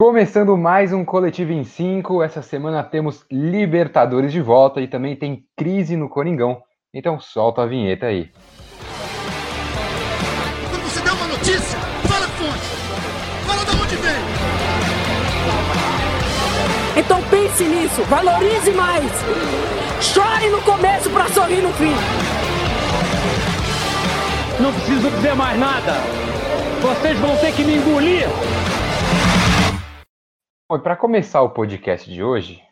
Começando mais um Coletivo em 5. Essa semana temos Libertadores de volta e também tem crise no Coringão. Então solta a vinheta aí. Quando você der uma notícia, fala fonte. Fala de onde vem. Então pense nisso, valorize mais. Chore no começo para sorrir no fim. Não preciso dizer mais nada. Vocês vão ter que me engolir. Bom, para começar o podcast de hoje,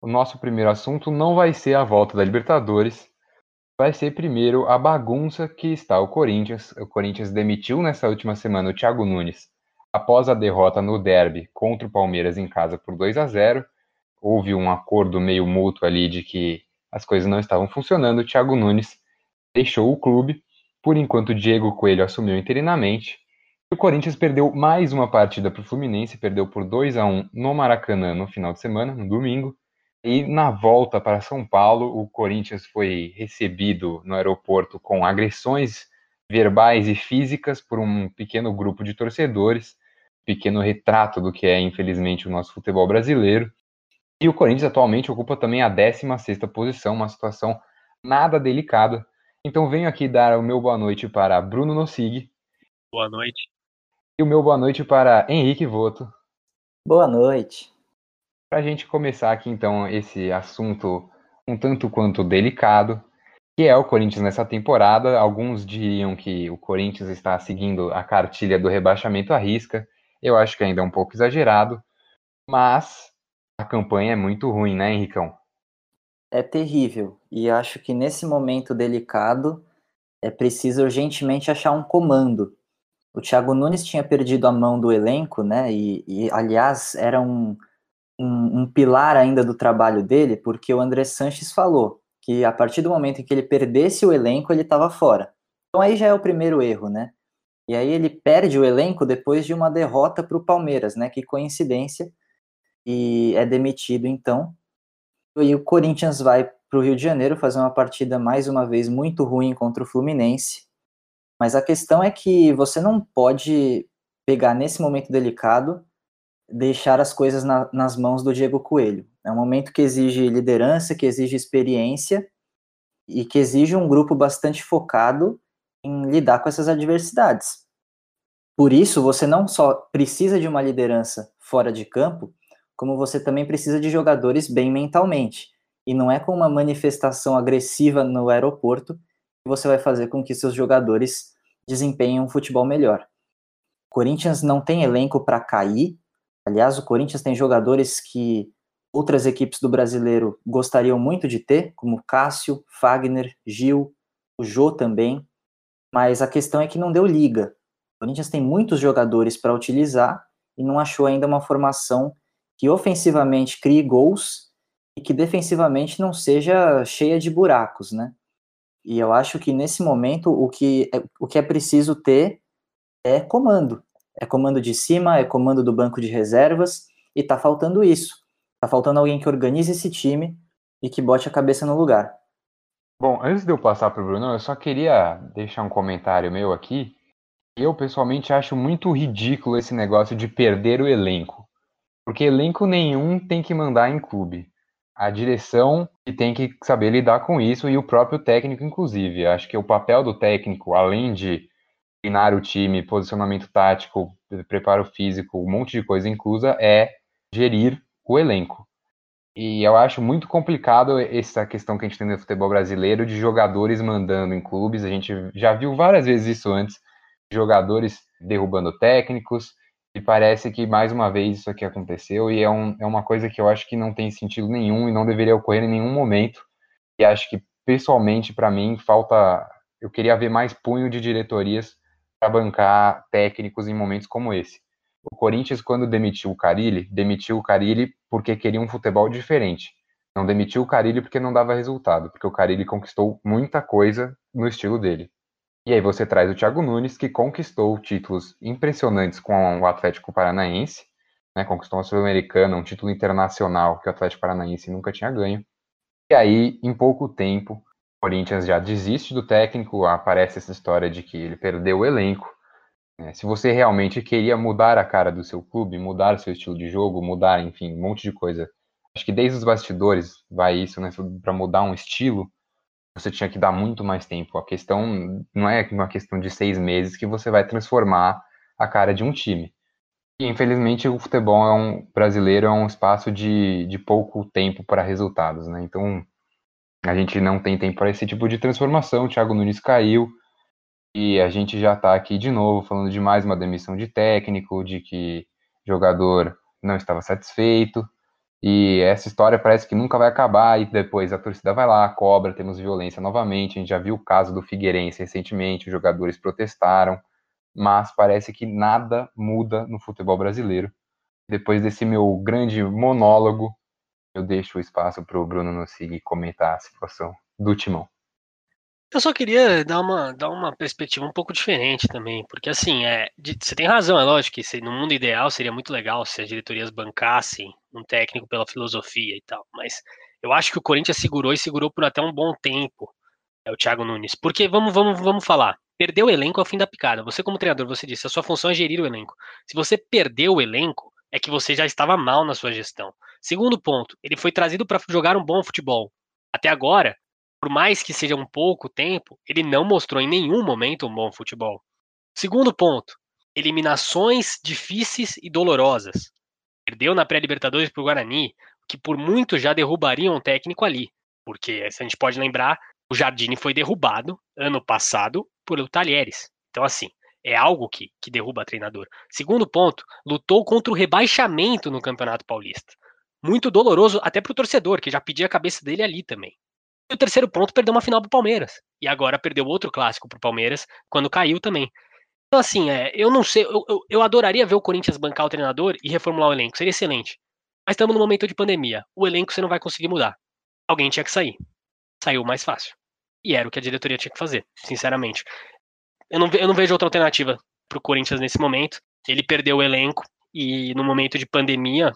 o nosso primeiro assunto não vai ser a volta da Libertadores, vai ser primeiro a bagunça que está o Corinthians. O Corinthians demitiu nessa última semana o Thiago Nunes após a derrota no derby contra o Palmeiras em casa por 2 a 0. Houve um acordo meio mútuo ali de que as coisas não estavam funcionando. O Thiago Nunes deixou o clube. Por enquanto, Diego Coelho assumiu interinamente. O Corinthians perdeu mais uma partida para o Fluminense, perdeu por 2 a 1 no Maracanã no final de semana, no domingo. E na volta para São Paulo, o Corinthians foi recebido no aeroporto com agressões verbais e físicas por um pequeno grupo de torcedores, pequeno retrato do que é, infelizmente, o nosso futebol brasileiro. E o Corinthians atualmente ocupa também a 16ª posição, uma situação nada delicada. Então venho aqui dar o meu boa noite para Bruno Nossig. Boa noite. E o meu boa noite para Henrique Voto. Boa noite. Para a gente começar aqui então esse assunto um tanto quanto delicado, que é o Corinthians nessa temporada. Alguns diriam que o Corinthians está seguindo a cartilha do rebaixamento à risca. Eu acho que ainda é um pouco exagerado, mas a campanha é muito ruim, né, Henricão? É terrível. E acho que nesse momento delicado é preciso urgentemente achar um comando o Thiago Nunes tinha perdido a mão do elenco, né? E, e aliás, era um, um, um, pilar ainda do trabalho dele, porque o André Sanches falou que a partir do momento em que ele perdesse o elenco, ele estava fora. Então aí já é o primeiro erro, né? E aí ele perde o elenco depois de uma derrota para o Palmeiras, né? Que coincidência. E é demitido então. E o Corinthians vai para o Rio de Janeiro fazer uma partida mais uma vez muito ruim contra o Fluminense mas a questão é que você não pode pegar nesse momento delicado, deixar as coisas na, nas mãos do Diego Coelho. É um momento que exige liderança, que exige experiência e que exige um grupo bastante focado em lidar com essas adversidades. Por isso, você não só precisa de uma liderança fora de campo, como você também precisa de jogadores bem mentalmente. E não é com uma manifestação agressiva no aeroporto você vai fazer com que seus jogadores desempenhem um futebol melhor. O Corinthians não tem elenco para cair. Aliás, o Corinthians tem jogadores que outras equipes do brasileiro gostariam muito de ter, como Cássio, Fagner, Gil, o Jô também. Mas a questão é que não deu liga. O Corinthians tem muitos jogadores para utilizar e não achou ainda uma formação que ofensivamente crie gols e que defensivamente não seja cheia de buracos, né? E eu acho que nesse momento o que é, o que é preciso ter é comando. É comando de cima, é comando do banco de reservas, e tá faltando isso. Tá faltando alguém que organize esse time e que bote a cabeça no lugar. Bom, antes de eu passar para o Bruno, eu só queria deixar um comentário meu aqui. Eu pessoalmente acho muito ridículo esse negócio de perder o elenco. Porque elenco nenhum tem que mandar em clube a direção que tem que saber lidar com isso e o próprio técnico, inclusive. Acho que o papel do técnico, além de treinar o time, posicionamento tático, preparo físico, um monte de coisa inclusa, é gerir o elenco. E eu acho muito complicado essa questão que a gente tem no futebol brasileiro de jogadores mandando em clubes. A gente já viu várias vezes isso antes, jogadores derrubando técnicos, e parece que mais uma vez isso aqui aconteceu e é, um, é uma coisa que eu acho que não tem sentido nenhum e não deveria ocorrer em nenhum momento. E acho que, pessoalmente, para mim, falta. Eu queria ver mais punho de diretorias para bancar técnicos em momentos como esse. O Corinthians, quando demitiu o Carilli, demitiu o Carilli porque queria um futebol diferente. Não demitiu o Carilli porque não dava resultado, porque o Carilli conquistou muita coisa no estilo dele. E aí você traz o Thiago Nunes, que conquistou títulos impressionantes com o Atlético Paranaense, né, conquistou uma Sul-Americana, um título internacional que o Atlético Paranaense nunca tinha ganho. E aí, em pouco tempo, o Corinthians já desiste do técnico, aparece essa história de que ele perdeu o elenco. É, se você realmente queria mudar a cara do seu clube, mudar seu estilo de jogo, mudar, enfim, um monte de coisa. Acho que desde os bastidores vai isso, né? Para mudar um estilo, você tinha que dar muito mais tempo. A questão não é uma questão de seis meses que você vai transformar a cara de um time. E, infelizmente, o futebol é um, brasileiro é um espaço de, de pouco tempo para resultados, né? Então, a gente não tem tempo para esse tipo de transformação. O Thiago Nunes caiu e a gente já está aqui de novo falando de mais uma demissão de técnico, de que jogador não estava satisfeito. E essa história parece que nunca vai acabar, e depois a torcida vai lá, cobra, temos violência novamente. A gente já viu o caso do Figueirense recentemente, os jogadores protestaram, mas parece que nada muda no futebol brasileiro. Depois desse meu grande monólogo, eu deixo o espaço para o Bruno Nussig comentar a situação do Timão. Eu só queria dar uma, dar uma perspectiva um pouco diferente também, porque assim, é, de, você tem razão, é lógico que se, no mundo ideal seria muito legal se as diretorias bancassem um técnico pela filosofia e tal, mas eu acho que o Corinthians segurou e segurou por até um bom tempo é o Thiago Nunes, porque vamos, vamos, vamos falar, perder o elenco é o fim da picada, você como treinador, você disse, a sua função é gerir o elenco, se você perdeu o elenco, é que você já estava mal na sua gestão. Segundo ponto, ele foi trazido para jogar um bom futebol, até agora, por mais que seja um pouco tempo, ele não mostrou em nenhum momento um bom futebol. Segundo ponto, eliminações difíceis e dolorosas. Perdeu na pré-Libertadores para o Guarani, que por muito já derrubariam um técnico ali. Porque, se a gente pode lembrar, o Jardine foi derrubado ano passado por o Talheres. Então, assim, é algo que, que derruba treinador. Segundo ponto, lutou contra o rebaixamento no Campeonato Paulista. Muito doloroso até para o torcedor, que já pedia a cabeça dele ali também. E o terceiro ponto, perdeu uma final pro Palmeiras. E agora perdeu outro clássico pro Palmeiras, quando caiu também. Então, assim, é, eu não sei, eu, eu, eu, adoraria ver o Corinthians bancar o treinador e reformular o elenco, seria excelente. Mas estamos no momento de pandemia. O elenco você não vai conseguir mudar. Alguém tinha que sair. Saiu mais fácil. E era o que a diretoria tinha que fazer, sinceramente. Eu não, eu não vejo outra alternativa pro Corinthians nesse momento. Ele perdeu o elenco e no momento de pandemia,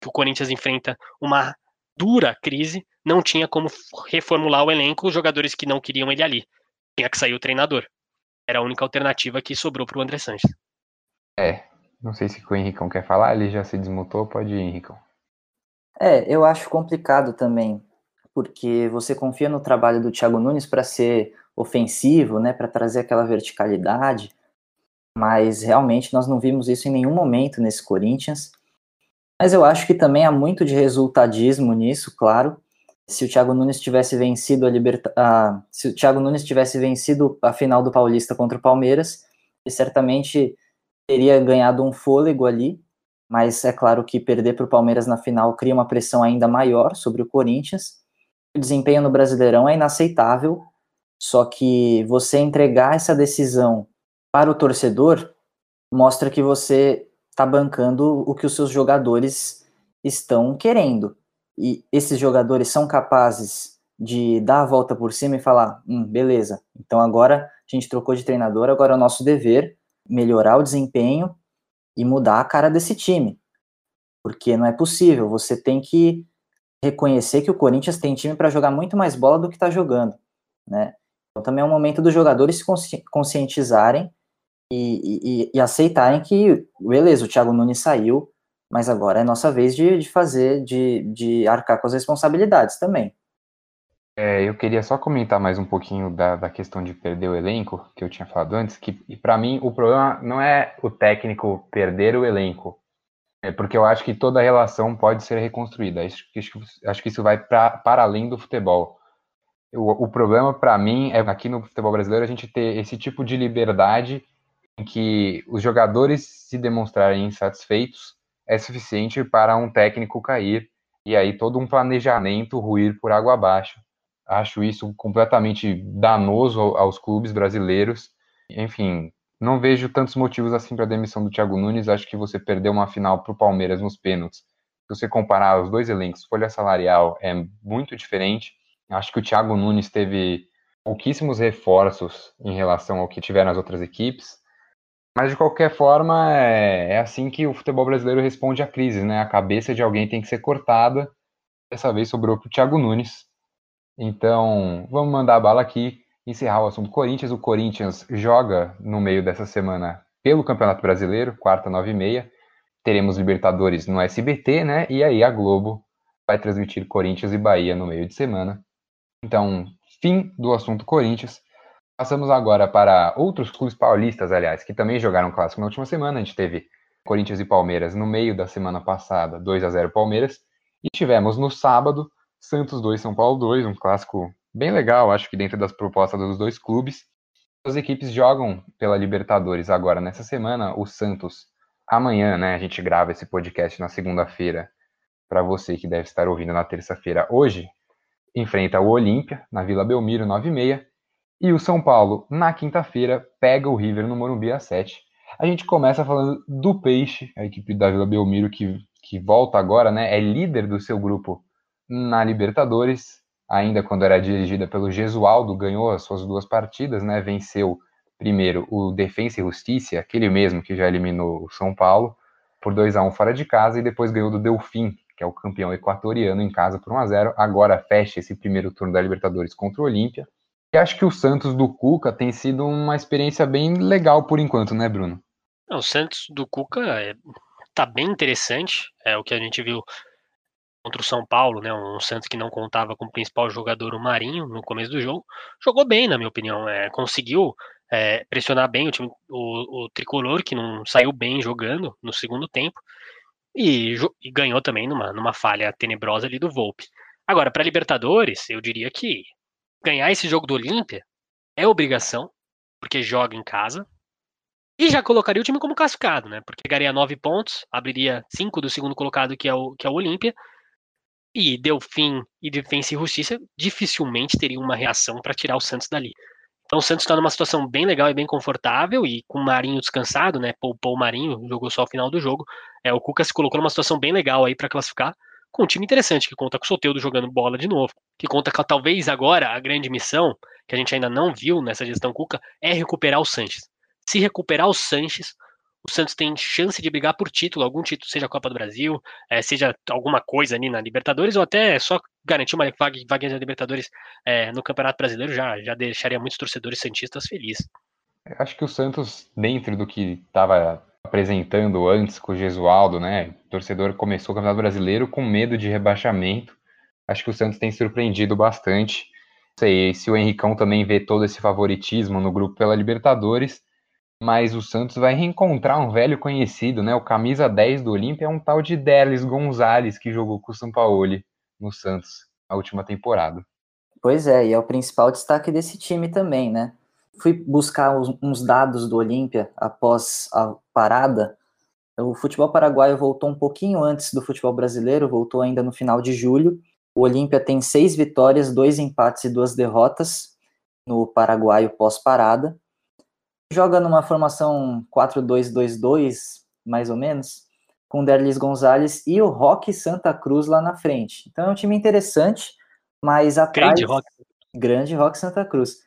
que o Corinthians enfrenta uma dura crise, não tinha como reformular o elenco, os jogadores que não queriam ele ali. Tinha que sair o treinador. Era a única alternativa que sobrou para o André Sanches. É, não sei se o Henricão quer falar, ele já se desmutou, pode ir, Henricão. É, eu acho complicado também, porque você confia no trabalho do Thiago Nunes para ser ofensivo, né, para trazer aquela verticalidade, mas realmente nós não vimos isso em nenhum momento nesse Corinthians. Mas eu acho que também há muito de resultadismo nisso, claro. Se o Thiago Nunes tivesse vencido a Liberta... Se o Thiago Nunes tivesse vencido a final do Paulista contra o Palmeiras, ele certamente teria ganhado um fôlego ali, mas é claro que perder para o Palmeiras na final cria uma pressão ainda maior sobre o Corinthians. O desempenho no Brasileirão é inaceitável, só que você entregar essa decisão para o torcedor mostra que você está bancando o que os seus jogadores estão querendo. E esses jogadores são capazes de dar a volta por cima e falar: hum, beleza, então agora a gente trocou de treinador, agora é o nosso dever melhorar o desempenho e mudar a cara desse time. Porque não é possível, você tem que reconhecer que o Corinthians tem time para jogar muito mais bola do que está jogando, né? Então também é um momento dos jogadores se conscientizarem e, e, e, aceitarem que, beleza, o Thiago Nunes saiu, mas agora é nossa vez de, de fazer, de, de arcar com as responsabilidades também. É, eu queria só comentar mais um pouquinho da, da questão de perder o elenco, que eu tinha falado antes, que para mim o problema não é o técnico perder o elenco, é porque eu acho que toda relação pode ser reconstruída. Acho, acho que isso vai pra, para além do futebol. O, o problema para mim é aqui no futebol brasileiro a gente ter esse tipo de liberdade em que os jogadores se demonstrarem insatisfeitos é suficiente para um técnico cair e aí todo um planejamento ruir por água abaixo. Acho isso completamente danoso aos clubes brasileiros. Enfim, não vejo tantos motivos assim para a demissão do Thiago Nunes. Acho que você perdeu uma final para o Palmeiras nos pênaltis. Se você comparar os dois elencos, folha salarial é muito diferente. Acho que o Thiago Nunes teve pouquíssimos reforços em relação ao que tiveram as outras equipes. Mas de qualquer forma, é, é assim que o futebol brasileiro responde à crise, né? A cabeça de alguém tem que ser cortada. Dessa vez sobrou para o Thiago Nunes. Então, vamos mandar a bala aqui, encerrar o assunto Corinthians. O Corinthians joga no meio dessa semana pelo Campeonato Brasileiro, quarta, nove e meia. Teremos Libertadores no SBT, né? E aí a Globo vai transmitir Corinthians e Bahia no meio de semana. Então, fim do assunto Corinthians. Passamos agora para outros clubes paulistas, aliás, que também jogaram clássico na última semana. A gente teve Corinthians e Palmeiras no meio da semana passada, 2 a 0 Palmeiras. E tivemos no sábado Santos 2, São Paulo 2, um clássico bem legal, acho que dentro das propostas dos dois clubes. As equipes jogam pela Libertadores agora nessa semana. O Santos amanhã, né? A gente grava esse podcast na segunda-feira para você que deve estar ouvindo na terça-feira hoje. Enfrenta o Olímpia na Vila Belmiro 9h30 e o São Paulo na quinta-feira pega o River no Morumbi às 7. A gente começa falando do Peixe, a equipe da Vila Belmiro que, que volta agora, né? É líder do seu grupo na Libertadores, ainda quando era dirigida pelo Gesualdo, ganhou as suas duas partidas, né? Venceu primeiro o Defensa e Justiça, aquele mesmo que já eliminou o São Paulo, por 2 a 1 fora de casa, e depois ganhou do Delfim, que é o campeão equatoriano, em casa por 1 a 0 Agora fecha esse primeiro turno da Libertadores contra o Olímpia. E acho que o Santos do Cuca tem sido uma experiência bem legal por enquanto, né, Bruno? O Santos do Cuca é, tá bem interessante. É o que a gente viu contra o São Paulo, né? Um Santos que não contava com o principal jogador, o Marinho, no começo do jogo. Jogou bem, na minha opinião. É, conseguiu é, pressionar bem o time, o, o, tricolor, que não saiu bem jogando no segundo tempo. E, e ganhou também numa, numa falha tenebrosa ali do Volpe. Agora, para Libertadores, eu diria que ganhar esse jogo do Olímpia é obrigação, porque joga em casa. E já colocaria o time como classificado, né? Porque pegaria nove pontos, abriria cinco do segundo colocado, que é o, que é o Olímpia, e Delfim e Defensa e Justiça dificilmente teriam uma reação para tirar o Santos dali. Então o Santos está numa situação bem legal e bem confortável, e com o Marinho descansado, né? Poupou o Marinho, jogou só o final do jogo. É, o Cuca se colocou numa situação bem legal aí para classificar, com um time interessante, que conta com o Soteudo jogando bola de novo, que conta com talvez agora a grande missão, que a gente ainda não viu nessa gestão Cuca, é recuperar o Sanches. Se recuperar o Sanches, o Santos tem chance de brigar por título, algum título, seja a Copa do Brasil, é, seja alguma coisa ali na Libertadores, ou até só garantir uma vaga, vaga na Libertadores é, no Campeonato Brasileiro já, já deixaria muitos torcedores santistas felizes. Acho que o Santos, dentro do que estava apresentando antes com o Gesualdo, né? O torcedor começou o Campeonato Brasileiro com medo de rebaixamento. Acho que o Santos tem surpreendido bastante. Não sei se o Henricão também vê todo esse favoritismo no grupo pela Libertadores mas o Santos vai reencontrar um velho conhecido, né? O camisa 10 do Olímpia é um tal de Derlis Gonzalez que jogou com o Sampaoli no Santos na última temporada. Pois é, e é o principal destaque desse time também, né? Fui buscar uns dados do Olímpia após a parada. O futebol paraguaio voltou um pouquinho antes do futebol brasileiro, voltou ainda no final de julho. O Olímpia tem seis vitórias, dois empates e duas derrotas no paraguaio pós-parada joga numa formação 4-2-2-2, mais ou menos, com Derlis Gonzalez e o Roque Santa Cruz lá na frente. Então é um time interessante, mas atrás... Grande Roque. Grande Roque Santa Cruz.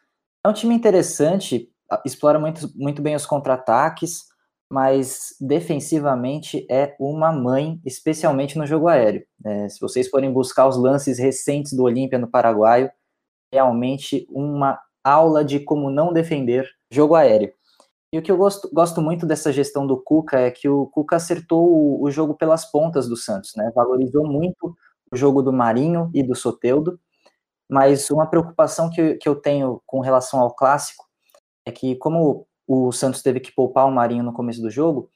É um time interessante, explora muito, muito bem os contra-ataques, mas defensivamente é uma mãe, especialmente no jogo aéreo. É, se vocês forem buscar os lances recentes do Olímpia no Paraguaio, realmente uma aula de como não defender jogo aéreo. E o que eu gosto, gosto muito dessa gestão do Cuca é que o Cuca acertou o, o jogo pelas pontas do Santos, né? Valorizou muito o jogo do Marinho e do Soteudo, mas uma preocupação que, que eu tenho com relação ao clássico é que, como o Santos teve que poupar o Marinho no começo do jogo,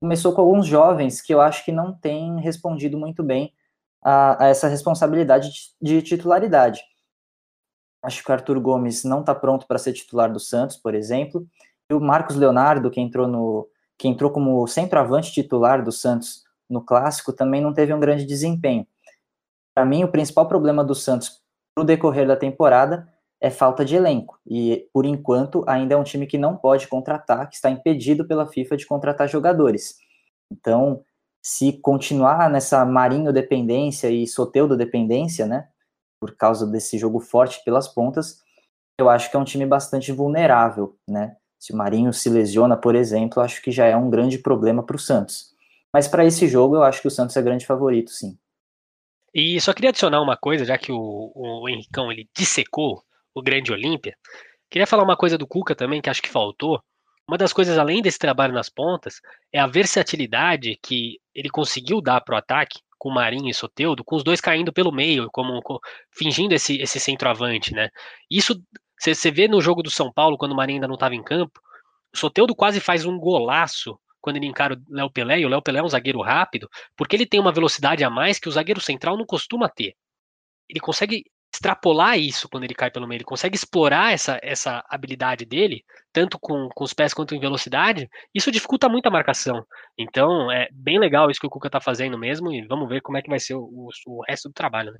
começou com alguns jovens que eu acho que não têm respondido muito bem a, a essa responsabilidade de, de titularidade. Acho que o Arthur Gomes não está pronto para ser titular do Santos, por exemplo. E o Marcos Leonardo, que entrou, no, que entrou como centroavante titular do Santos no Clássico, também não teve um grande desempenho. Para mim, o principal problema do Santos no decorrer da temporada é falta de elenco. E, por enquanto, ainda é um time que não pode contratar, que está impedido pela FIFA de contratar jogadores. Então, se continuar nessa Marinho dependência e Soteudo dependência, né, por causa desse jogo forte pelas pontas, eu acho que é um time bastante vulnerável, né? Se o Marinho se lesiona, por exemplo, acho que já é um grande problema para o Santos. Mas para esse jogo, eu acho que o Santos é grande favorito, sim. E só queria adicionar uma coisa, já que o, o Henricão ele dissecou o grande Olímpia. Queria falar uma coisa do Cuca também, que acho que faltou. uma das coisas além desse trabalho nas pontas é a versatilidade que ele conseguiu dar para o ataque com Marinho e Soteudo, com os dois caindo pelo meio, como, como fingindo esse, esse centroavante, né? Isso você vê no jogo do São Paulo, quando o Marinho ainda não estava em campo, o Soteudo quase faz um golaço quando ele encara o Léo Pelé, e o Léo Pelé é um zagueiro rápido, porque ele tem uma velocidade a mais que o zagueiro central não costuma ter. Ele consegue extrapolar isso quando ele cai pelo meio, ele consegue explorar essa, essa habilidade dele, tanto com, com os pés quanto em velocidade, isso dificulta muito a marcação. Então, é bem legal isso que o Cuca tá fazendo mesmo, e vamos ver como é que vai ser o, o, o resto do trabalho, né?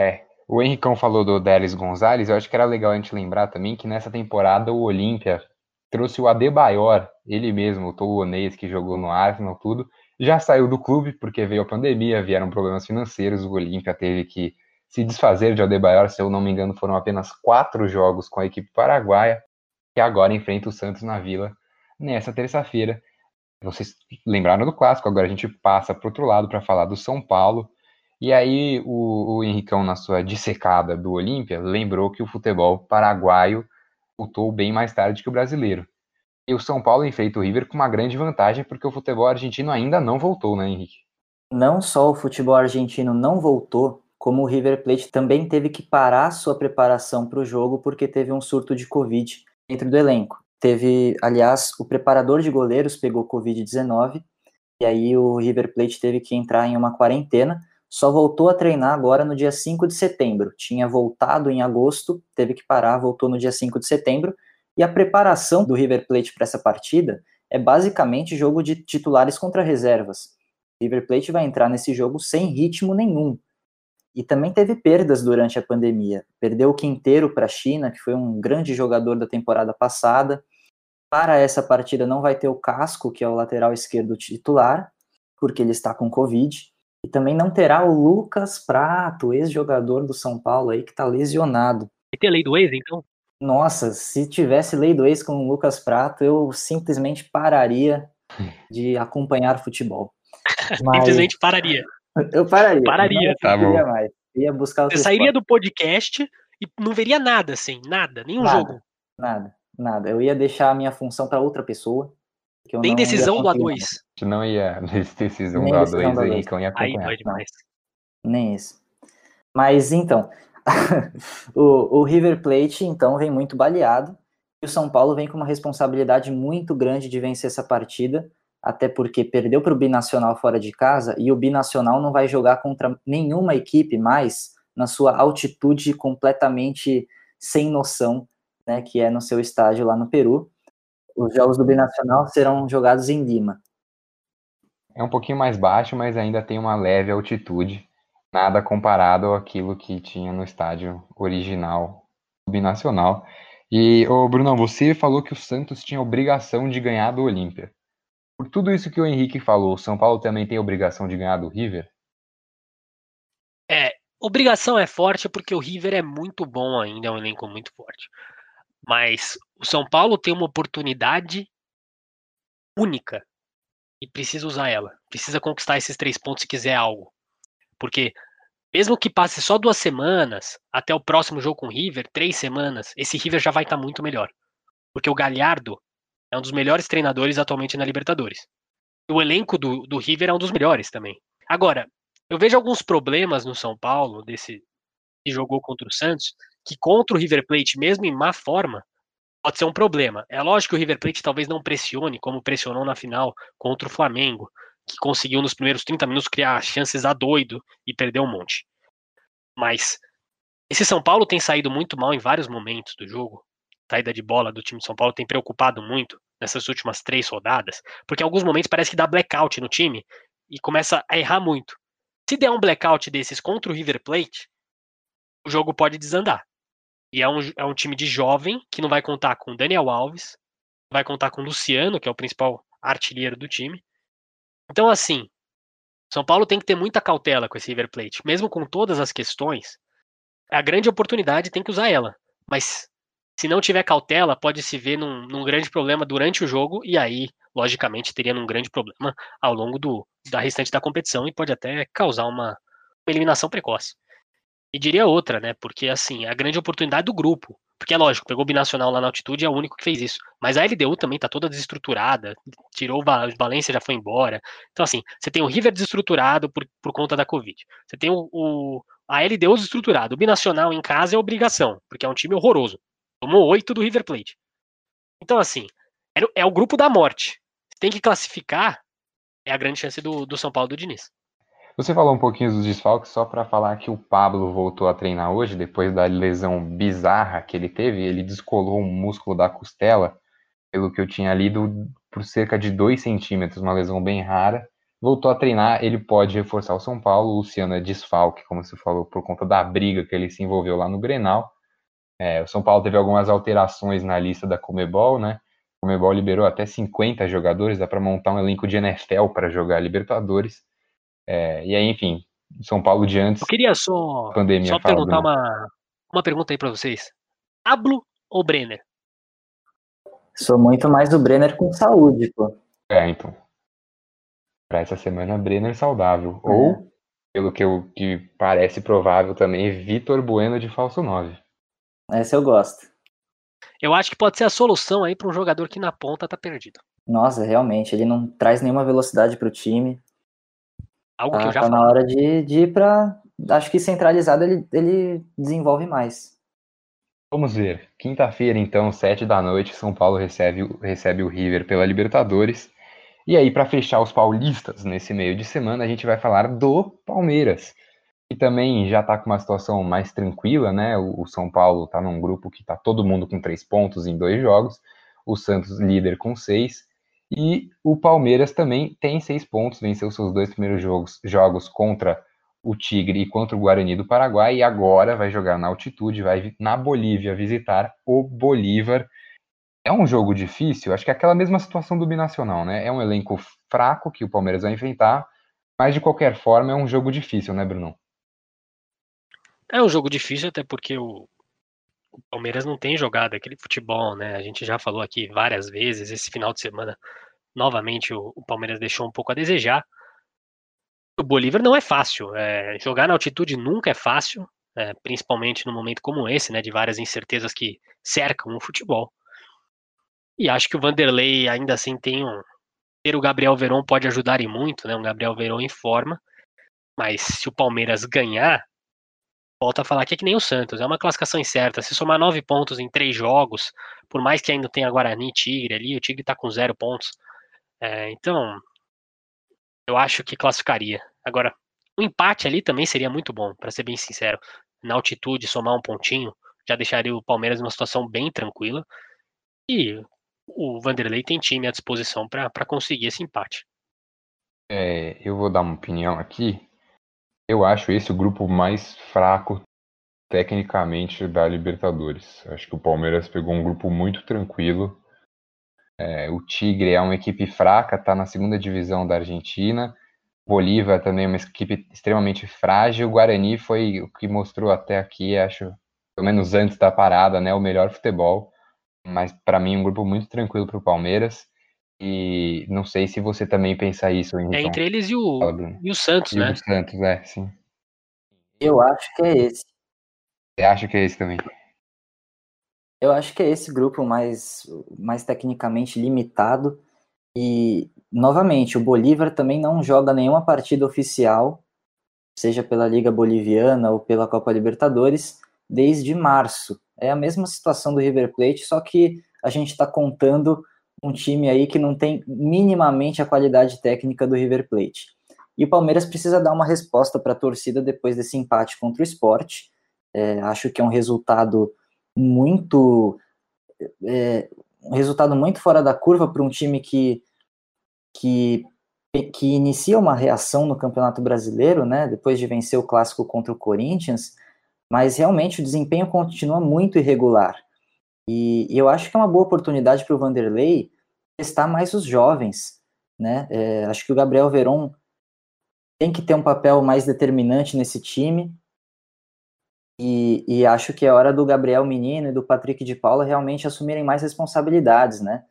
É, o Henricão falou do Délis Gonzalez, eu acho que era legal a gente lembrar também que nessa temporada o Olímpia trouxe o Adebayor, ele mesmo, o Toulonês, que jogou no Arsenal, tudo, já saiu do clube porque veio a pandemia, vieram problemas financeiros, o Olímpia teve que se desfazer de Adebayor, se eu não me engano, foram apenas quatro jogos com a equipe paraguaia, que agora enfrenta o Santos na Vila nessa terça-feira. Vocês lembraram do clássico, agora a gente passa para outro lado para falar do São Paulo. E aí o, o Henricão, na sua dissecada do Olímpia, lembrou que o futebol paraguaio voltou bem mais tarde que o brasileiro. E o São Paulo enfrenta o River com uma grande vantagem, porque o futebol argentino ainda não voltou, né, Henrique? Não só o futebol argentino não voltou, como o River Plate também teve que parar sua preparação para o jogo porque teve um surto de Covid dentro do elenco. Teve, aliás, o preparador de goleiros pegou Covid-19 e aí o River Plate teve que entrar em uma quarentena. Só voltou a treinar agora no dia 5 de setembro. Tinha voltado em agosto, teve que parar, voltou no dia 5 de setembro. E a preparação do River Plate para essa partida é basicamente jogo de titulares contra reservas. River Plate vai entrar nesse jogo sem ritmo nenhum. E também teve perdas durante a pandemia. Perdeu o Quinteiro para a China, que foi um grande jogador da temporada passada. Para essa partida não vai ter o Casco, que é o lateral esquerdo titular, porque ele está com Covid. E também não terá o Lucas Prato, ex-jogador do São Paulo aí, que está lesionado. E tem a lei do ex, então? Nossa, se tivesse lei do ex com o Lucas Prato, eu simplesmente pararia de acompanhar futebol. Mas... simplesmente pararia. Eu pararia. Pararia. Não tá bom. mais. Ia buscar Você sairia do podcast e não veria nada, assim, nada, nenhum nada, jogo. Nada, nada. Eu ia deixar a minha função para outra pessoa. Nem decisão do A2. Não ia decisão do A2, o Henricão ia acompanhar. Aí, demais. Nem isso. Mas então, o, o River Plate então vem muito baleado e o São Paulo vem com uma responsabilidade muito grande de vencer essa partida até porque perdeu para o Binacional fora de casa e o Binacional não vai jogar contra nenhuma equipe mais na sua altitude completamente sem noção, né, que é no seu estádio lá no Peru. Os jogos do Binacional serão jogados em Lima. É um pouquinho mais baixo, mas ainda tem uma leve altitude, nada comparado àquilo que tinha no estádio original Binacional. E, ô Bruno, você falou que o Santos tinha obrigação de ganhar do Olímpia. Por tudo isso que o Henrique falou, o São Paulo também tem obrigação de ganhar do River? É, obrigação é forte porque o River é muito bom ainda, é um elenco muito forte. Mas o São Paulo tem uma oportunidade única e precisa usar ela. Precisa conquistar esses três pontos se quiser algo. Porque mesmo que passe só duas semanas até o próximo jogo com o River, três semanas, esse River já vai estar tá muito melhor. Porque o Galhardo é um dos melhores treinadores atualmente na Libertadores. O elenco do, do River é um dos melhores também. Agora, eu vejo alguns problemas no São Paulo, desse que jogou contra o Santos, que contra o River Plate, mesmo em má forma, pode ser um problema. É lógico que o River Plate talvez não pressione, como pressionou na final contra o Flamengo, que conseguiu nos primeiros 30 minutos criar chances a doido e perdeu um monte. Mas esse São Paulo tem saído muito mal em vários momentos do jogo saída de bola do time de São Paulo tem preocupado muito nessas últimas três rodadas, porque em alguns momentos parece que dá blackout no time e começa a errar muito. Se der um blackout desses contra o River Plate, o jogo pode desandar. E é um, é um time de jovem que não vai contar com Daniel Alves, vai contar com Luciano, que é o principal artilheiro do time. Então, assim, São Paulo tem que ter muita cautela com esse River Plate. Mesmo com todas as questões, a grande oportunidade tem que usar ela. Mas se não tiver cautela, pode se ver num, num, grande problema durante o jogo e aí, logicamente, teria um grande problema ao longo do, da restante da competição e pode até causar uma eliminação precoce. E diria outra, né? Porque assim, a grande oportunidade do grupo. Porque é lógico, pegou o binacional lá na altitude, é o único que fez isso. Mas a LDU também tá toda desestruturada, tirou o Valência, já foi embora. Então, assim, você tem o River desestruturado por, por conta da Covid. Você tem o, o a LDU desestruturada. O binacional em casa é obrigação, porque é um time horroroso. Tomou oito do River Plate. Então, assim, é, é o grupo da morte. Você tem que classificar, é a grande chance do, do São Paulo do Diniz. Você falou um pouquinho dos desfalques, só para falar que o Pablo voltou a treinar hoje, depois da lesão bizarra que ele teve. Ele descolou um músculo da costela, pelo que eu tinha lido, por cerca de 2 centímetros, uma lesão bem rara. Voltou a treinar, ele pode reforçar o São Paulo. O Luciano é desfalque, como você falou, por conta da briga que ele se envolveu lá no Grenal. É, o São Paulo teve algumas alterações na lista da Comebol, né? Comebol liberou até 50 jogadores, dá para montar um elenco de NFL para jogar Libertadores. É, e aí, enfim, São Paulo de antes. Eu queria só, pandemia só perguntar uma, uma pergunta aí para vocês. Pablo ou Brenner? Sou muito mais do Brenner com saúde, pô. É, então. Para essa semana, Brenner saudável. É. Ou, pelo que, eu, que parece provável também, Vitor Bueno de falso 9. Essa eu gosto. Eu acho que pode ser a solução aí para um jogador que na ponta tá perdido. Nossa, realmente, ele não traz nenhuma velocidade para o time. Algo tá, que eu já tá falei. na hora de, de ir para. Acho que centralizado ele, ele desenvolve mais. Vamos ver. Quinta-feira, então, sete da noite, São Paulo recebe, recebe o River pela Libertadores. E aí, para fechar os paulistas nesse meio de semana, a gente vai falar do Palmeiras, que também já está com uma situação mais tranquila, né? O, o São Paulo está num grupo que está todo mundo com três pontos em dois jogos, o Santos líder com seis, e o Palmeiras também tem seis pontos, venceu seus dois primeiros jogos, jogos contra o Tigre e contra o Guarani do Paraguai, e agora vai jogar na altitude, vai na Bolívia visitar o Bolívar. É um jogo difícil, acho que é aquela mesma situação do Binacional, né? É um elenco fraco que o Palmeiras vai enfrentar, mas de qualquer forma é um jogo difícil, né, Bruno? É um jogo difícil, até porque o, o Palmeiras não tem jogado aquele futebol, né? A gente já falou aqui várias vezes, esse final de semana, novamente, o, o Palmeiras deixou um pouco a desejar. O Bolívar não é fácil. É, jogar na altitude nunca é fácil, é, principalmente num momento como esse, né? De várias incertezas que cercam o futebol. E acho que o Vanderlei ainda assim tem um. Ter o Gabriel Veron pode ajudar e muito, né? Um Gabriel Veron em forma. Mas se o Palmeiras ganhar, volta a falar que é que nem o Santos, é uma classificação incerta. Se somar nove pontos em três jogos, por mais que ainda tenha Guarani e Tigre ali, o Tigre tá com zero pontos. É, então, eu acho que classificaria. Agora, o um empate ali também seria muito bom, para ser bem sincero. Na altitude, somar um pontinho, já deixaria o Palmeiras numa situação bem tranquila. E o Vanderlei tem time à disposição para conseguir esse empate. É, eu vou dar uma opinião aqui. Eu acho esse o grupo mais fraco tecnicamente da Libertadores. Acho que o Palmeiras pegou um grupo muito tranquilo. É, o Tigre é uma equipe fraca, está na segunda divisão da Argentina. Bolívar também é uma equipe extremamente frágil. O Guarani foi o que mostrou até aqui, acho, pelo menos antes da parada, né, o melhor futebol. Mas para mim um grupo muito tranquilo para o Palmeiras. E não sei se você também pensa isso. Henrique. É entre eles e o, e o Santos, e né? O Santos, é, sim. Eu acho que é esse. Você acha que é esse também? Eu acho que é esse grupo mais, mais tecnicamente limitado. E, novamente, o Bolívar também não joga nenhuma partida oficial, seja pela Liga Boliviana ou pela Copa Libertadores, desde março. É a mesma situação do River Plate, só que a gente está contando um time aí que não tem minimamente a qualidade técnica do River Plate. E o Palmeiras precisa dar uma resposta para a torcida depois desse empate contra o esporte. É, acho que é um resultado muito. É, um resultado muito fora da curva para um time que, que, que inicia uma reação no Campeonato Brasileiro, né? Depois de vencer o clássico contra o Corinthians, mas realmente o desempenho continua muito irregular. E, e eu acho que é uma boa oportunidade para o Vanderlei testar mais os jovens, né? É, acho que o Gabriel Veron tem que ter um papel mais determinante nesse time. E, e, acho que é hora do Gabriel Menino e do Patrick de Paula realmente assumirem mais responsabilidades, né?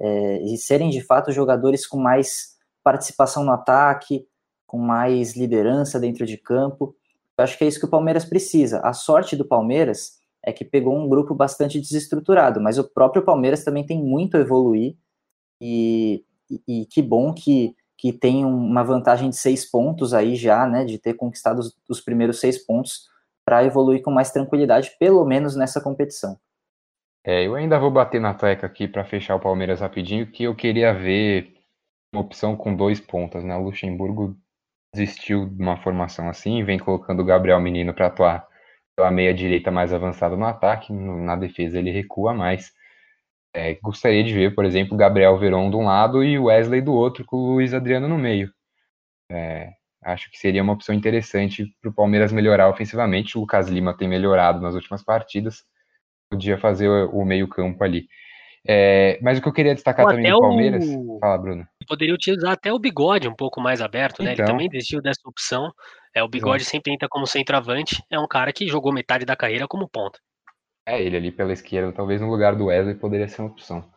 É, e serem de fato jogadores com mais participação no ataque, com mais liderança dentro de campo. Eu acho que é isso que o Palmeiras precisa. A sorte do Palmeiras é que pegou um grupo bastante desestruturado, mas o próprio Palmeiras também tem muito a evoluir e, e, e que bom que, que tem uma vantagem de seis pontos aí já, né, de ter conquistado os, os primeiros seis pontos para evoluir com mais tranquilidade, pelo menos nessa competição. É, eu ainda vou bater na tecla aqui para fechar o Palmeiras rapidinho, que eu queria ver uma opção com dois pontas, né? O Luxemburgo desistiu de uma formação assim, vem colocando o Gabriel Menino para atuar pela meia direita mais avançada no ataque, na defesa ele recua mais. É, gostaria de ver, por exemplo, Gabriel Veron de um lado e Wesley do outro, com o Luiz Adriano no meio. É, acho que seria uma opção interessante para o Palmeiras melhorar ofensivamente. O Lucas Lima tem melhorado nas últimas partidas, podia fazer o meio-campo ali. É, mas o que eu queria destacar também do Palmeiras. O... Fala, Bruno. Poderia utilizar até o bigode um pouco mais aberto, né? Então... Ele também desistiu dessa opção. É, o bigode sempre entra como centroavante. É um cara que jogou metade da carreira como ponta. É, ele ali pela esquerda, talvez no lugar do Wesley poderia ser uma opção.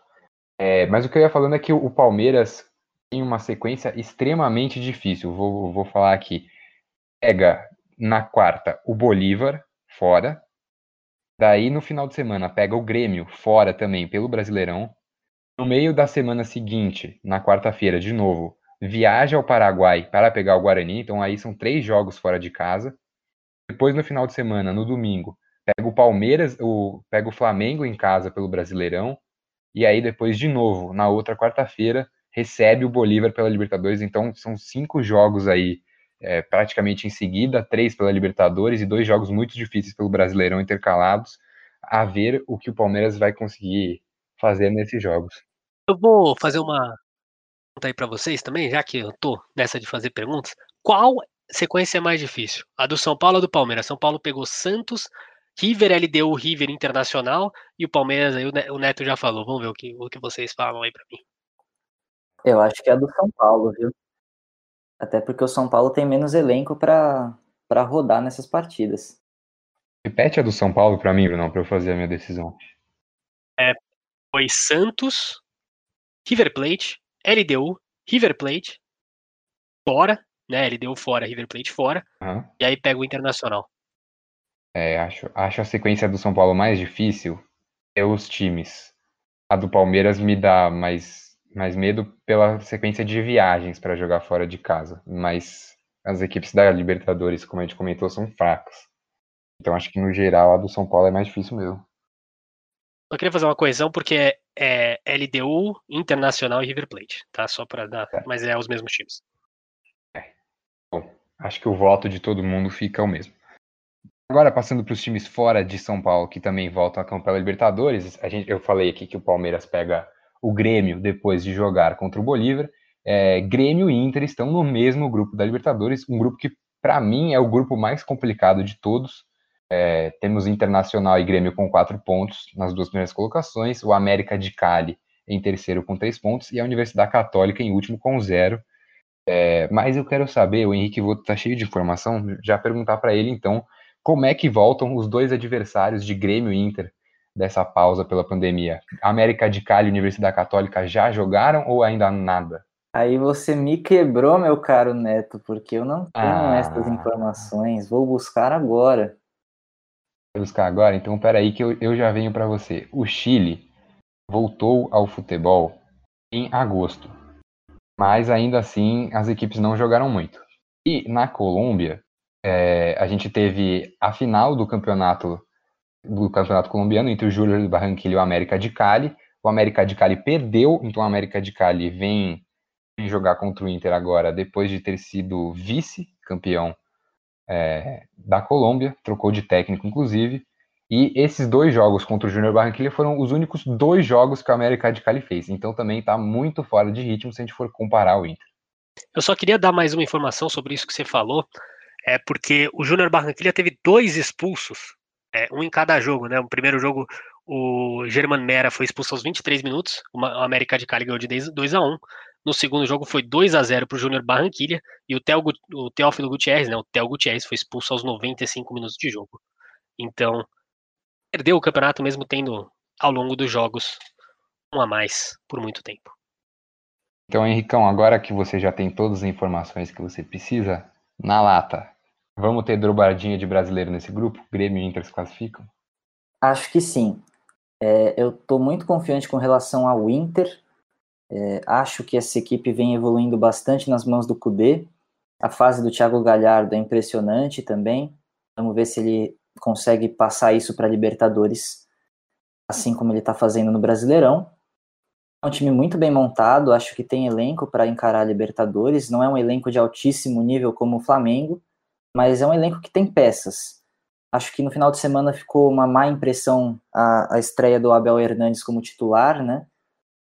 É, mas o que eu ia falando é que o Palmeiras tem uma sequência extremamente difícil. Vou, vou falar aqui. Pega na quarta o Bolívar, fora. Daí no final de semana pega o Grêmio, fora também, pelo Brasileirão. No meio da semana seguinte, na quarta-feira, de novo, viaja ao Paraguai para pegar o Guarani. Então aí são três jogos fora de casa. Depois no final de semana, no domingo, pega o Palmeiras, o, pega o Flamengo em casa pelo Brasileirão, e aí depois de novo, na outra quarta-feira, recebe o Bolívar pela Libertadores, então são cinco jogos aí é, praticamente em seguida, três pela Libertadores e dois jogos muito difíceis pelo Brasileirão intercalados, a ver o que o Palmeiras vai conseguir fazer nesses jogos. Eu vou fazer uma aí para vocês também, já que eu tô nessa de fazer perguntas. Qual sequência é mais difícil? A do São Paulo ou do Palmeiras? São Paulo pegou Santos, River, LDU, River Internacional e o Palmeiras, aí o Neto já falou. Vamos ver o que, o que vocês falam aí para mim. Eu acho que é a do São Paulo, viu? Até porque o São Paulo tem menos elenco para rodar nessas partidas. Repete a do São Paulo para mim, Bruno, para eu fazer a minha decisão. É, foi Santos, River Plate, LDU, River Plate, fora, né? LDU fora, River Plate fora, uhum. e aí pega o Internacional. É, acho, acho a sequência do São Paulo mais difícil é os times. A do Palmeiras me dá mais, mais medo pela sequência de viagens para jogar fora de casa. Mas as equipes da Libertadores, como a gente comentou, são fracas. Então acho que no geral a do São Paulo é mais difícil mesmo. Eu queria fazer uma coesão porque é, LDU, Internacional e River Plate, tá? Só para dar, é. mas é os mesmos times. É. Bom, acho que o voto de todo mundo fica o mesmo. Agora, passando para os times fora de São Paulo, que também voltam a campo pela Libertadores, a gente, eu falei aqui que o Palmeiras pega o Grêmio depois de jogar contra o Bolívar. É, Grêmio e Inter estão no mesmo grupo da Libertadores, um grupo que, para mim, é o grupo mais complicado de todos. É, temos Internacional e Grêmio com quatro pontos nas duas primeiras colocações, o América de Cali em terceiro com três pontos e a Universidade Católica em último com zero. É, mas eu quero saber, o Henrique Voto está cheio de informação, já perguntar para ele então como é que voltam os dois adversários de Grêmio e Inter dessa pausa pela pandemia? América de Cali e Universidade Católica já jogaram ou ainda nada? Aí você me quebrou, meu caro Neto, porque eu não tenho ah. essas informações. Vou buscar agora. Buscar agora? Então, peraí que eu, eu já venho para você. O Chile voltou ao futebol em agosto. Mas ainda assim, as equipes não jogaram muito. E na Colômbia, é, a gente teve a final do campeonato do campeonato colombiano entre o Júnior de Barranquilla e o América de Cali. O América de Cali perdeu, então o América de Cali vem, vem jogar contra o Inter agora, depois de ter sido vice-campeão é, da Colômbia, trocou de técnico, inclusive. E esses dois jogos contra o Júnior Barranquilla foram os únicos dois jogos que o América de Cali fez. Então também está muito fora de ritmo se a gente for comparar o Inter. Eu só queria dar mais uma informação sobre isso que você falou é porque o Júnior Barranquilla teve dois expulsos, é, um em cada jogo, né? O primeiro jogo, o German Mera foi expulso aos 23 minutos, o América de Cali ganhou de 2 a 1 No segundo jogo foi 2 a 0 para o Júnior Barranquilla e o, Theo, o Teófilo Gutierrez, né? O Theo Gutierrez foi expulso aos 95 minutos de jogo. Então, perdeu o campeonato mesmo tendo ao longo dos jogos um a mais por muito tempo. Então, Henricão, agora que você já tem todas as informações que você precisa, na lata, Vamos ter dobradinha de brasileiro nesse grupo? Grêmio e Inter se classificam? Acho que sim. É, eu estou muito confiante com relação ao Inter. É, acho que essa equipe vem evoluindo bastante nas mãos do Cudê. A fase do Thiago Galhardo é impressionante também. Vamos ver se ele consegue passar isso para Libertadores, assim como ele está fazendo no Brasileirão. É um time muito bem montado, acho que tem elenco para encarar a Libertadores. Não é um elenco de altíssimo nível como o Flamengo, mas é um elenco que tem peças. Acho que no final de semana ficou uma má impressão a, a estreia do Abel Hernandes como titular, né?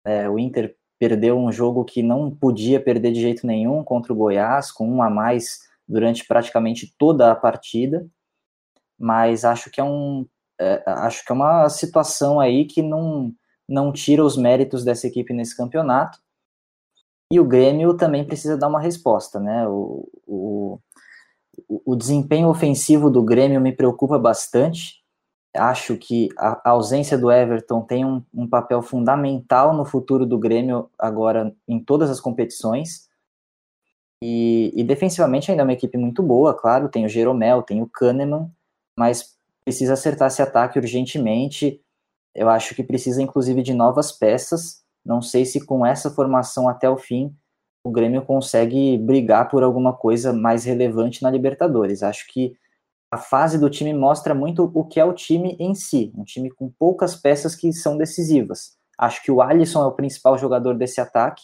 É, o Inter perdeu um jogo que não podia perder de jeito nenhum contra o Goiás, com um a mais durante praticamente toda a partida. Mas acho que é um é, acho que é uma situação aí que não não tira os méritos dessa equipe nesse campeonato. E o Grêmio também precisa dar uma resposta, né? O, o, o desempenho ofensivo do Grêmio me preocupa bastante. Acho que a ausência do Everton tem um, um papel fundamental no futuro do Grêmio agora em todas as competições. E, e, defensivamente ainda é uma equipe muito boa, claro, tem o Jeromel, tem o Kahneman, mas precisa acertar esse ataque urgentemente. Eu acho que precisa, inclusive, de novas peças. Não sei se com essa formação até o fim o Grêmio consegue brigar por alguma coisa mais relevante na Libertadores. Acho que a fase do time mostra muito o que é o time em si, um time com poucas peças que são decisivas. Acho que o Alisson é o principal jogador desse ataque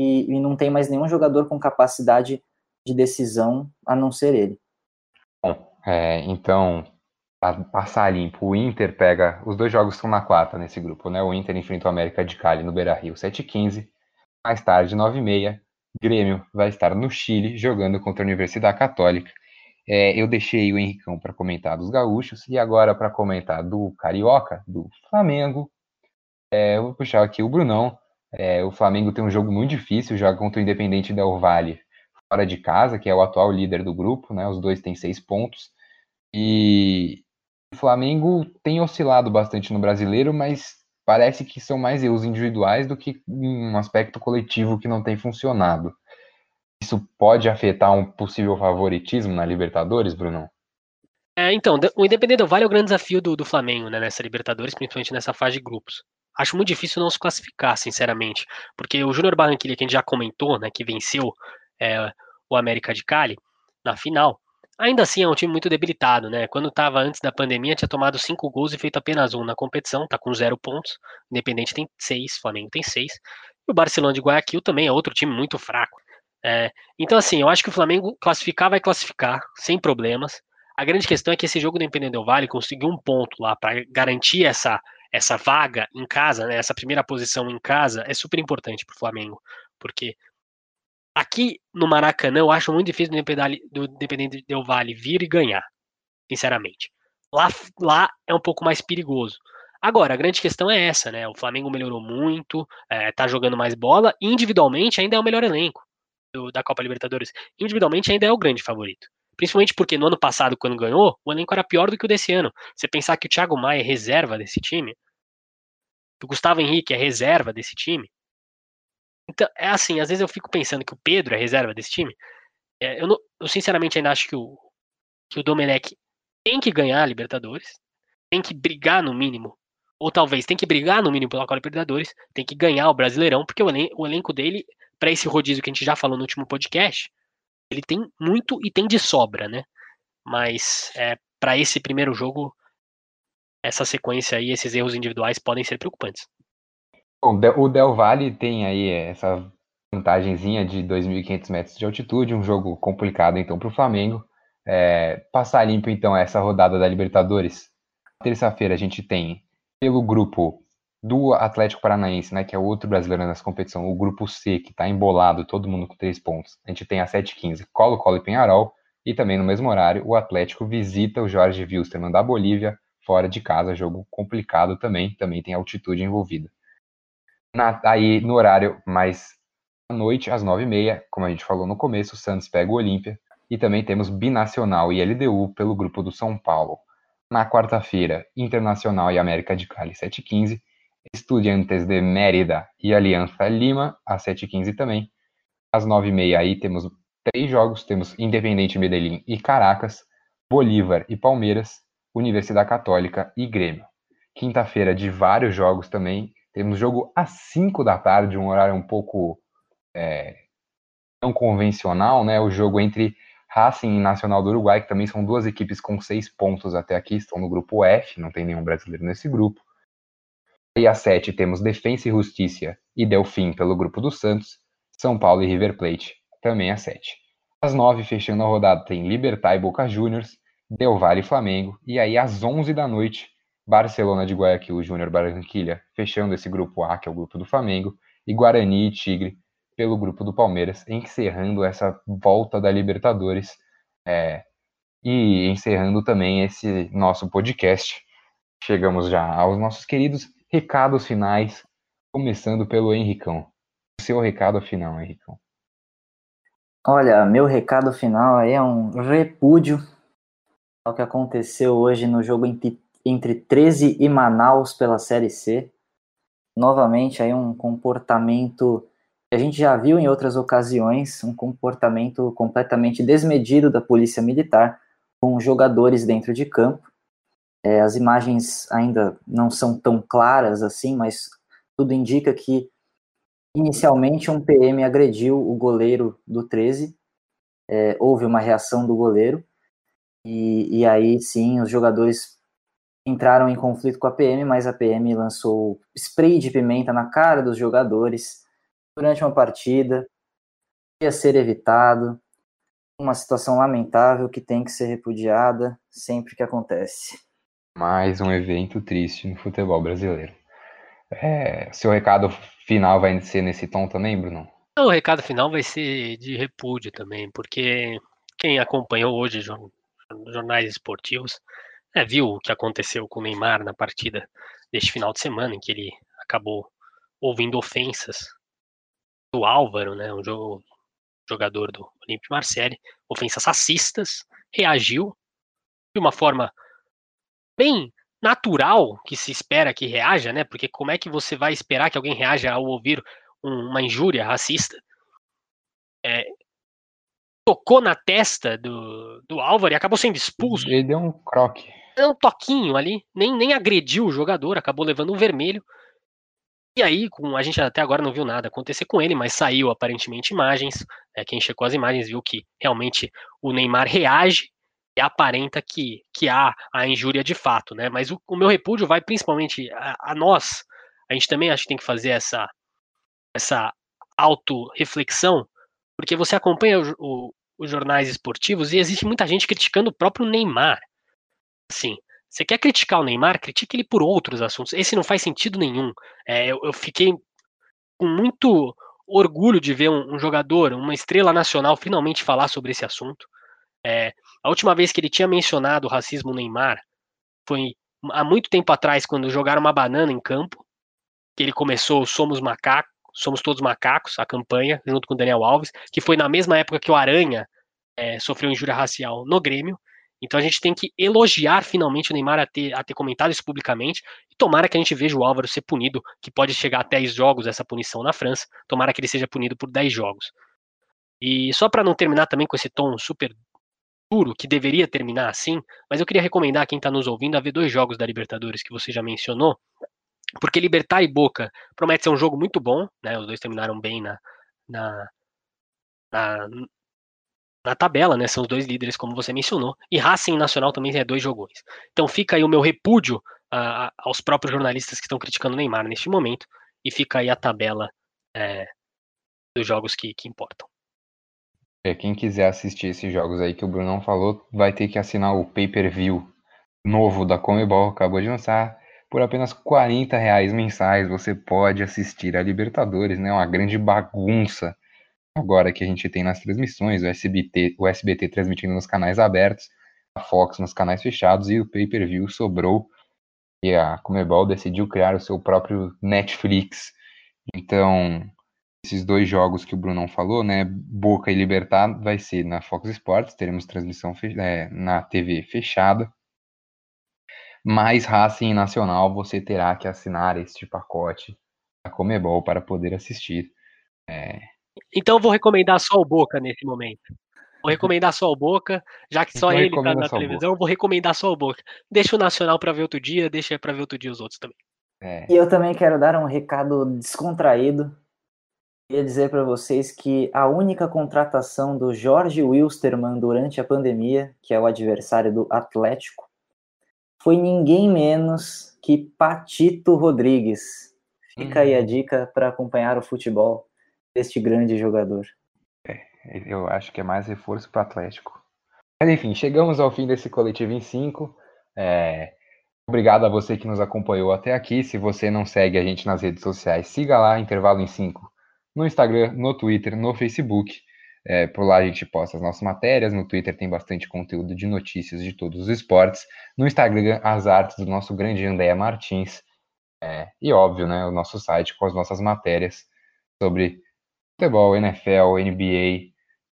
e, e não tem mais nenhum jogador com capacidade de decisão a não ser ele. Bom, é, então passar limpo, o Inter pega. Os dois jogos estão na quarta nesse grupo, né? O Inter enfrenta o América de Cali no Beira Rio 7h15. Mais tarde, 9h30, Grêmio vai estar no Chile jogando contra a Universidade Católica. É, eu deixei o Henricão para comentar dos gaúchos e agora para comentar do Carioca, do Flamengo. É, eu vou puxar aqui o Brunão. É, o Flamengo tem um jogo muito difícil, joga contra o Independente Del Valle fora de casa, que é o atual líder do grupo, né? Os dois têm seis pontos. E, o Flamengo tem oscilado bastante no brasileiro, mas parece que são mais erros individuais do que um aspecto coletivo que não tem funcionado. Isso pode afetar um possível favoritismo na Libertadores, Bruno? É, então, o Independente Vale é o grande desafio do, do Flamengo né, nessa Libertadores, principalmente nessa fase de grupos. Acho muito difícil não se classificar, sinceramente, porque o Júnior Barranquilla, que a gente já comentou, né, que venceu é, o América de Cali na final, Ainda assim, é um time muito debilitado, né? Quando estava antes da pandemia, tinha tomado cinco gols e feito apenas um na competição, tá com zero pontos. Independente tem seis, Flamengo tem seis. E o Barcelona de Guayaquil também é outro time muito fraco. É, então, assim, eu acho que o Flamengo classificar vai classificar, sem problemas. A grande questão é que esse jogo do Independente Del Vale conseguiu um ponto lá para garantir essa, essa vaga em casa, né, essa primeira posição em casa, é super importante para o Flamengo, porque Aqui no Maracanã, eu acho muito difícil do Independente Del Vale vir e ganhar, sinceramente. Lá, lá é um pouco mais perigoso. Agora, a grande questão é essa, né? O Flamengo melhorou muito, é, tá jogando mais bola, individualmente ainda é o melhor elenco do, da Copa Libertadores. Individualmente ainda é o grande favorito. Principalmente porque no ano passado, quando ganhou, o elenco era pior do que o desse ano. Você pensar que o Thiago Maia é reserva desse time, que o Gustavo Henrique é reserva desse time, então, é assim, às vezes eu fico pensando que o Pedro é reserva desse time. É, eu, não, eu, sinceramente ainda acho que o, que o Domenech tem que ganhar a Libertadores, tem que brigar no mínimo, ou talvez tem que brigar no mínimo pela Copa Libertadores, tem que ganhar o Brasileirão, porque o, elen o elenco dele, para esse rodízio que a gente já falou no último podcast, ele tem muito e tem de sobra, né? Mas é, para esse primeiro jogo, essa sequência aí, esses erros individuais podem ser preocupantes. Bom, o Del Valle tem aí essa vantagemzinha de 2.500 metros de altitude, um jogo complicado então para o Flamengo. É, passar limpo então essa rodada da Libertadores. Terça-feira a gente tem pelo grupo do Atlético Paranaense, né, que é o outro brasileiro nessa competição, o grupo C, que está embolado, todo mundo com três pontos. A gente tem a 7-15, Colo-Colo e Penharol, e também no mesmo horário o Atlético visita o Jorge Wilstermann da Bolívia, fora de casa, jogo complicado também, também tem altitude envolvida. Na, aí no horário mais à noite, às nove e meia, como a gente falou no começo, o Santos pega o Olímpia. E também temos Binacional e LDU pelo grupo do São Paulo. Na quarta-feira, Internacional e América de Cali, 7h15. Estudiantes de Mérida e Aliança Lima, às 7h15 também. Às 9h30 aí temos três jogos, temos Independente Medellín e Caracas, Bolívar e Palmeiras, Universidade Católica e Grêmio. Quinta-feira de vários jogos também, temos jogo às 5 da tarde, um horário um pouco é, não convencional, né? O jogo entre Racing e Nacional do Uruguai, que também são duas equipes com seis pontos até aqui, estão no grupo F, não tem nenhum brasileiro nesse grupo. E às 7 temos Defensa e Justiça e Delfim pelo grupo do Santos, São Paulo e River Plate, também às 7. Às 9, fechando a rodada, tem Libertar e Boca Juniors, Del Valle e Flamengo, e aí às 11 da noite, Barcelona de Guayaquil Júnior Barranquilha, fechando esse grupo A, que é o grupo do Flamengo, e Guarani e Tigre pelo grupo do Palmeiras, encerrando essa volta da Libertadores é, e encerrando também esse nosso podcast. Chegamos já aos nossos queridos recados finais, começando pelo Henricão. Seu recado final, Henricão. Olha, meu recado final aí é um repúdio ao que aconteceu hoje no jogo entre, entre 13 e Manaus pela Série C. Novamente aí um comportamento que a gente já viu em outras ocasiões, um comportamento completamente desmedido da polícia militar com jogadores dentro de campo. É, as imagens ainda não são tão claras assim, mas tudo indica que inicialmente um PM agrediu o goleiro do 13, é, houve uma reação do goleiro, e, e aí sim os jogadores entraram em conflito com a PM, mas a PM lançou spray de pimenta na cara dos jogadores durante uma partida, ia ser evitado, uma situação lamentável que tem que ser repudiada sempre que acontece. Mais um evento triste no futebol brasileiro. É, seu recado final vai ser nesse tom também, Bruno? O recado final vai ser de repúdio também, porque quem acompanhou hoje jornais esportivos é, viu o que aconteceu com o Neymar na partida deste final de semana, em que ele acabou ouvindo ofensas do Álvaro, né, um jogador do Olímpio Marseille, ofensas racistas, reagiu de uma forma bem natural que se espera que reaja, né? Porque como é que você vai esperar que alguém reaja ao ouvir um, uma injúria racista? É, tocou na testa do, do Álvaro e acabou sendo expulso. Ele deu um croque. Deu um toquinho ali, nem, nem agrediu o jogador, acabou levando um vermelho. E aí, com, a gente até agora não viu nada acontecer com ele, mas saiu aparentemente imagens. É, quem checou as imagens viu que realmente o Neymar reage e aparenta que, que há a injúria de fato, né? Mas o, o meu repúdio vai principalmente a, a, nós. A gente também acho que tem que fazer essa, essa autorreflexão, porque você acompanha o, o, os jornais esportivos e existe muita gente criticando o próprio Neymar. Assim, você quer criticar o Neymar? Critique ele por outros assuntos. Esse não faz sentido nenhum. É, eu, eu, fiquei com muito orgulho de ver um, um, jogador, uma estrela nacional, finalmente falar sobre esse assunto. É, a última vez que ele tinha mencionado o racismo no Neymar foi há muito tempo atrás, quando jogaram uma banana em campo, que ele começou Somos Macacos, Somos Todos Macacos, a campanha, junto com o Daniel Alves, que foi na mesma época que o Aranha é, sofreu injúria racial no Grêmio. Então a gente tem que elogiar finalmente o Neymar a ter, a ter comentado isso publicamente. E tomara que a gente veja o Álvaro ser punido, que pode chegar a 10 jogos essa punição na França. Tomara que ele seja punido por 10 jogos. E só para não terminar também com esse tom super duro, que deveria terminar assim, mas eu queria recomendar a quem está nos ouvindo a ver dois jogos da Libertadores que você já mencionou, porque Libertar e Boca promete ser um jogo muito bom, né? Os dois terminaram bem na, na, na, na tabela, né? São os dois líderes, como você mencionou. E Racing Nacional também é dois jogões. Então fica aí o meu repúdio a, a, aos próprios jornalistas que estão criticando o Neymar neste momento. E fica aí a tabela é, dos jogos que, que importam. É, quem quiser assistir esses jogos aí que o Brunão falou, vai ter que assinar o pay-per-view novo da Comebol, acabou de lançar. Por apenas 40 reais mensais você pode assistir a Libertadores, né? Uma grande bagunça agora que a gente tem nas transmissões, o SBT, o SBT transmitindo nos canais abertos, a Fox nos canais fechados e o pay-per-view sobrou e a Comebol decidiu criar o seu próprio Netflix. Então, esses dois jogos que o Brunão falou, né, Boca e Libertar, vai ser na Fox Sports, teremos transmissão é, na TV fechada. Mais Racing Nacional, você terá que assinar este pacote da Comebol para poder assistir. É, Então eu vou recomendar só o Boca nesse momento. Vou recomendar só o Boca, já que só Então ele tá na televisão, vou recomendar só o Boca. Deixa o Nacional pra ver outro dia, deixa pra ver outro dia os outros também. É, E eu também quero dar um recado descontraído. Queria dizer para vocês que a única contratação do Jorge Wilstermann durante a pandemia, que é o adversário do Atlético, foi ninguém menos que Patito Rodrigues. Fica aí a dica para acompanhar o futebol deste grande jogador. eu acho que é mais reforço para o Atlético. Mas enfim, chegamos ao fim desse coletivo em 5. obrigado a você que nos acompanhou até aqui. Se você não segue a gente nas redes sociais, siga lá, Intervalo em 5, no Instagram, no Twitter, no Facebook. É, por lá a gente posta as nossas matérias. No Twitter tem bastante conteúdo de notícias de todos os esportes. No Instagram, as artes do nosso grande Andréa Martins. É, e óbvio, né, o nosso site com as nossas matérias sobre futebol, NFL, NBA,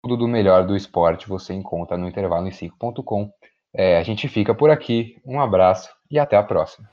tudo do melhor do esporte você encontra no intervalo em 5.com. É, a gente fica por aqui. Um abraço e até a próxima.